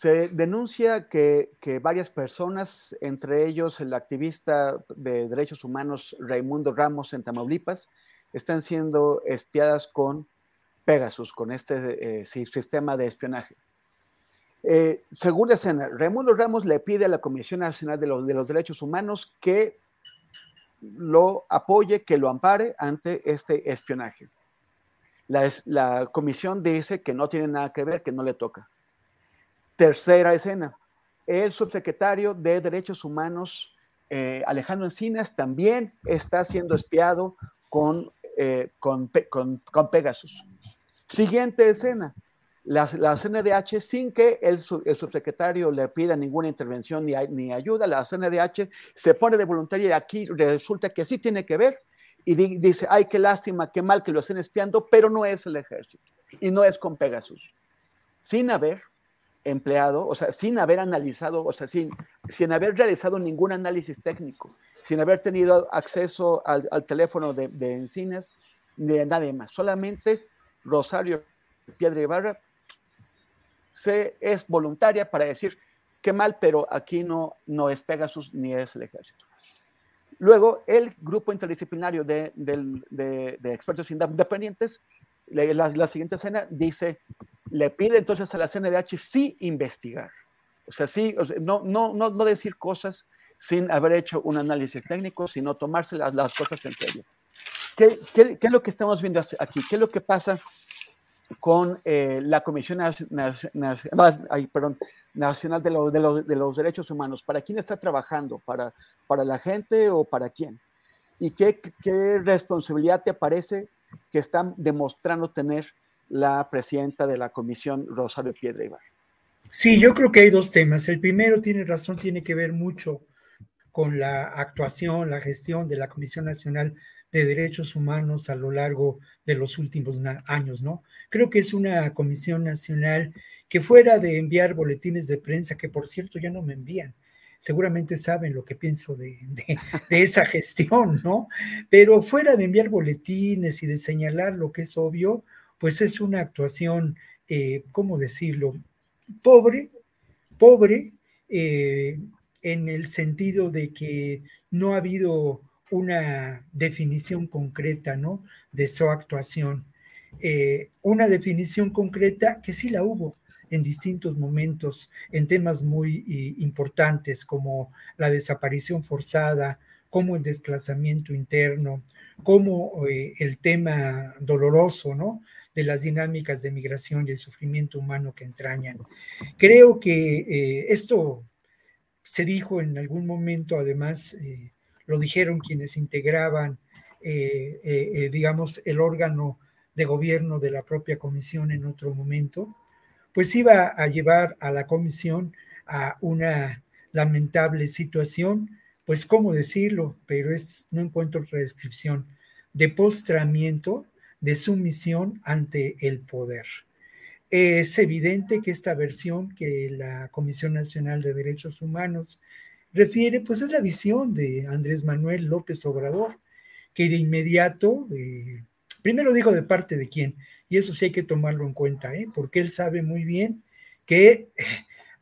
Se denuncia que, varias personas, entre ellos el activista de derechos humanos Raimundo Ramos en Tamaulipas, están siendo espiadas con Pegasus, con este eh, sistema de espionaje. Eh, segunda escena, Raimundo Ramos le pide a la Comisión Nacional de los, de los Derechos Humanos que lo apoye, que lo ampare ante este espionaje. La, la comisión dice que no tiene nada que ver, que no le toca. Tercera escena. El subsecretario de Derechos Humanos, eh, Alejandro Encinas, también está siendo espiado con, eh, con, Pegasus. Siguiente escena. La, la CNDH, sin que el, subsecretario le pida ninguna intervención ni, ni, ayuda, la CNDH se pone de voluntaria y aquí resulta que sí tiene que ver y di, dice, ay, qué lástima, qué mal que lo estén espiando, pero no es el ejército y no es con Pegasus. Sin haber empleado, o sea, sin haber analizado, o sea, sin, sin haber realizado ningún análisis técnico, sin haber tenido acceso al, teléfono de, de Encinas, de nadie más. Solamente Rosario Piedra Ibarra se, es voluntaria para decir qué mal, pero aquí no, no es Pegasus ni es el ejército. Luego, el grupo interdisciplinario de expertos independientes, la, la, siguiente escena dice, le pide entonces a la CNDH sí investigar. O sea, sí, no, no, no, no, decir cosas sin haber hecho un análisis técnico, sino tomarse las, las cosas en serio. ¿Qué, ¿Qué, ¿Qué, es lo que estamos viendo aquí? ¿Qué es lo que pasa con eh, la Comisión Nacional, de, lo, de, lo, de, los Derechos Humanos. ¿Para quién está trabajando? ¿Para, para la gente o para quién? ¿Y qué, qué responsabilidad te parece que están demostrando tener la presidenta de la comisión, Rosario Piedra Ibar? Sí, yo creo que hay dos temas. El primero tiene razón, tiene que ver mucho con la actuación, la gestión de la Comisión Nacional de Derechos Humanos a lo largo de los últimos años, ¿no? Creo que es una comisión nacional que fuera de enviar boletines de prensa, que por cierto ya no me envían, seguramente saben lo que pienso de, de, esa gestión, ¿no? Pero fuera de enviar boletines y de señalar lo que es obvio, pues es una actuación, eh, ¿cómo decirlo? Pobre, pobre, eh, en el sentido de que no ha habido una definición concreta, ¿no? De su actuación. Eh, una definición concreta que sí la hubo en distintos momentos, en temas muy importantes como la desaparición forzada, como el desplazamiento interno, como eh, el tema doloroso, ¿no? De las dinámicas de migración y el sufrimiento humano que entrañan. Creo que eh, esto se dijo en algún momento, además, eh, lo dijeron quienes integraban, eh, eh, eh, digamos, el órgano de gobierno de la propia comisión en otro momento, pues iba a llevar a la comisión a una lamentable situación, pues cómo decirlo, pero es, no encuentro otra descripción, de postramiento de sumisión ante el poder. Es evidente que esta versión que la Comisión Nacional de Derechos Humanos refiere, pues es la visión de Andrés Manuel López Obrador, que de inmediato, eh, primero dijo de parte de quién, y eso sí hay que tomarlo en cuenta, ¿eh? porque él sabe muy bien que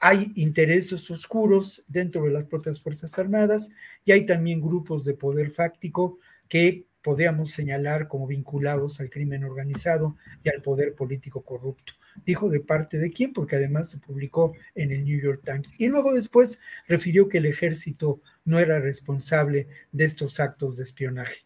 hay intereses oscuros dentro de las propias Fuerzas Armadas y hay también grupos de poder fáctico que podríamos señalar como vinculados al crimen organizado y al poder político corrupto. Dijo de parte de quién, porque además se publicó en el New York Times. Y luego después refirió que el ejército no era responsable de estos actos de espionaje.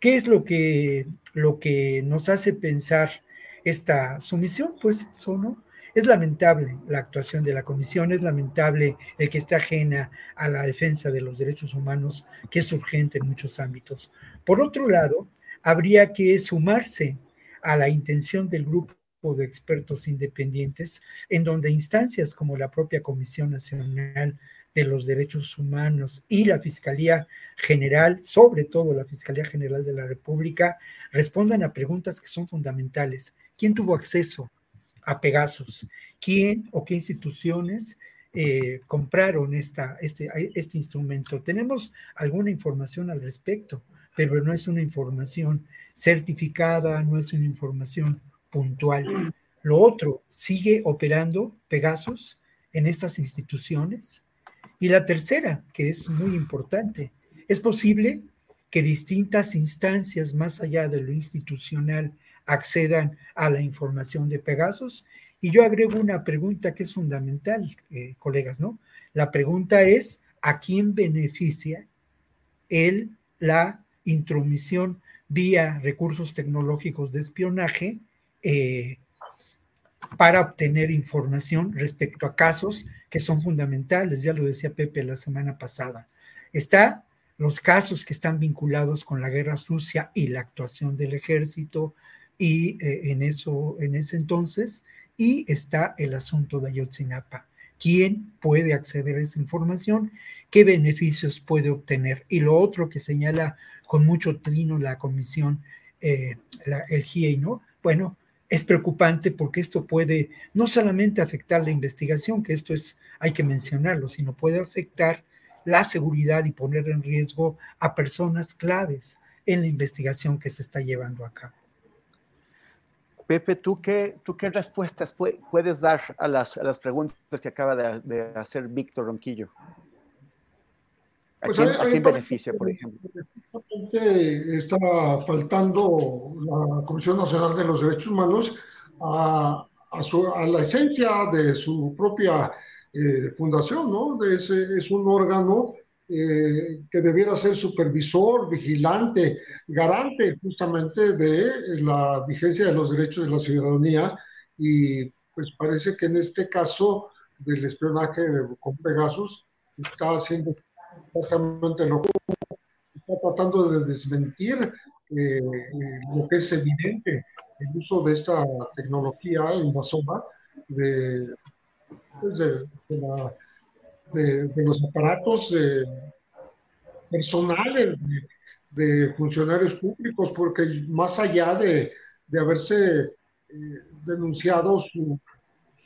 ¿Qué es lo que, lo que nos hace pensar esta sumisión? Pues eso, ¿no? Es lamentable la actuación de la comisión, es lamentable el que esté ajena a la defensa de los derechos humanos, que es urgente en muchos ámbitos. Por otro lado, habría que sumarse a la intención del grupo de expertos independientes, en donde instancias como la propia Comisión Nacional de los Derechos Humanos y la Fiscalía General, sobre todo la Fiscalía General de la República, respondan a preguntas que son fundamentales. ¿Quién tuvo acceso a Pegasus? ¿Quién o qué instituciones eh, compraron esta, este, este instrumento? Tenemos alguna información al respecto, pero no es una información certificada, no es una información puntual. Lo otro, ¿sigue operando Pegasus en estas instituciones? Y la tercera, que es muy importante, es posible que distintas instancias más allá de lo institucional accedan a la información de Pegasus. Y yo agrego una pregunta que es fundamental, eh, colegas, ¿no? La pregunta es, ¿a quién beneficia el, la intromisión vía recursos tecnológicos de espionaje eh, para obtener información respecto a casos que son fundamentales, ya lo decía Pepe la semana pasada. Está los casos que están vinculados con la guerra sucia y la actuación del ejército y eh, en eso en ese entonces y está el asunto de Ayotzinapa. ¿Quién puede acceder a esa información? ¿Qué beneficios puede obtener? Y lo otro que señala con mucho trino la comisión, eh, el GIEI, ¿no? Bueno, es preocupante porque esto puede no solamente afectar la investigación, que esto es, hay que mencionarlo, sino puede afectar la seguridad y poner en riesgo a personas claves en la investigación que se está llevando a cabo. Pepe, ¿tú qué, tú qué respuestas puedes dar a las, a las preguntas que acaba de, hacer Víctor Ronquillo? ¿A pues quién, beneficia, por ejemplo? Está faltando la Comisión Nacional de los Derechos Humanos a, a, la esencia de su propia eh, fundación, ¿no? Es, es un órgano eh, que debiera ser supervisor, vigilante, garante justamente de la vigencia de los derechos de la ciudadanía y pues parece que en este caso del espionaje con Pegasus está haciendo exactamente lo está tratando de desmentir eh, lo que es evidente, el uso de esta tecnología invasora de, pues, de, de, los aparatos personales de, funcionarios públicos, porque más allá de, haberse eh, denunciado su,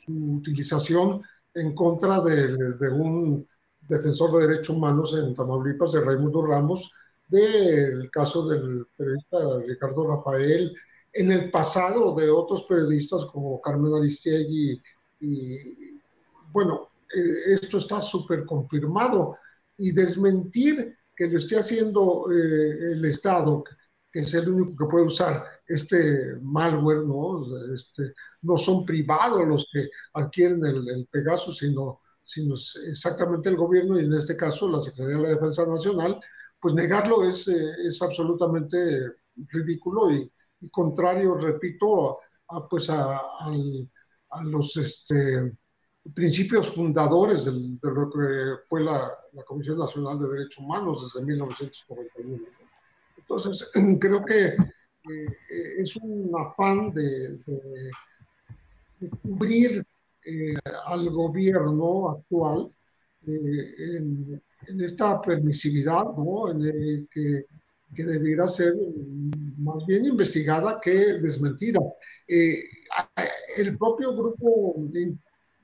su, utilización en contra de un defensor de derechos humanos en Tamaulipas, de Raimundo Ramos, del caso del periodista Ricardo Rafael, en el pasado de otros periodistas como Carmen Aristegui y, bueno, eh, esto está súper confirmado y desmentir que lo esté haciendo eh, el Estado, que es el único que puede usar este malware, ¿no? Este, no son privados los que adquieren el, el sino sino exactamente el gobierno y en este caso la Secretaría de la Defensa Nacional, pues negarlo es, eh, es absolutamente ridículo y, contrario, repito, a, pues a, los este, principios fundadores de lo que fue la, Comisión Nacional de Derechos Humanos desde 1991. Entonces, creo que eh, es un afán de, de cubrir eh, al gobierno actual eh, en, esta permisividad, ¿no? En que, que, debiera ser más bien investigada que desmentida. Eh, el propio grupo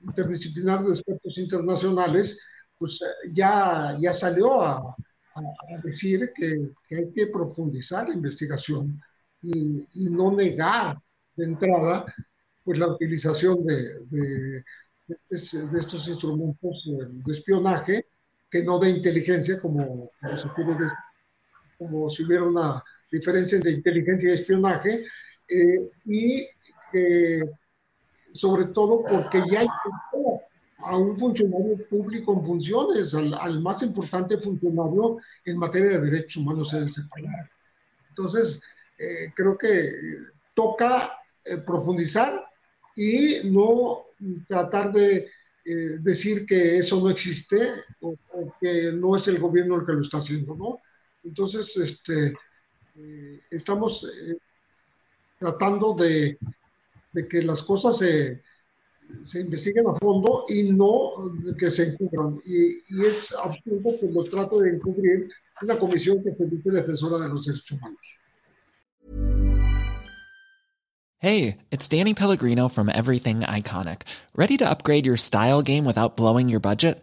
interdisciplinar de expertos internacionales pues ya, ya salió a, a decir que, que, hay que profundizar la investigación y, y no negar entrada, pues la utilización de, de, estos instrumentos de espionaje, que no de inteligencia, como, se quiere decir, como si hubiera una diferencia entre inteligencia y espionaje, eh, y sobre todo porque ya hay a un funcionario público en funciones, al, más importante funcionario en materia de derechos humanos es el separar. Entonces, eh, creo que toca eh, profundizar y no tratar de eh, decir que eso no existe o, que no es el gobierno el que lo está haciendo, ¿no? Entonces, este, estamos tratando de, de, que las cosas se se investiguen a fondo y no que se encubran. Y, y es absurdo que lo trate de encubrir una comisión que se dice defensora de los derechos humanos. Hey, it's Danny Pellegrino from Everything Iconic. Ready to upgrade your style game without blowing your budget?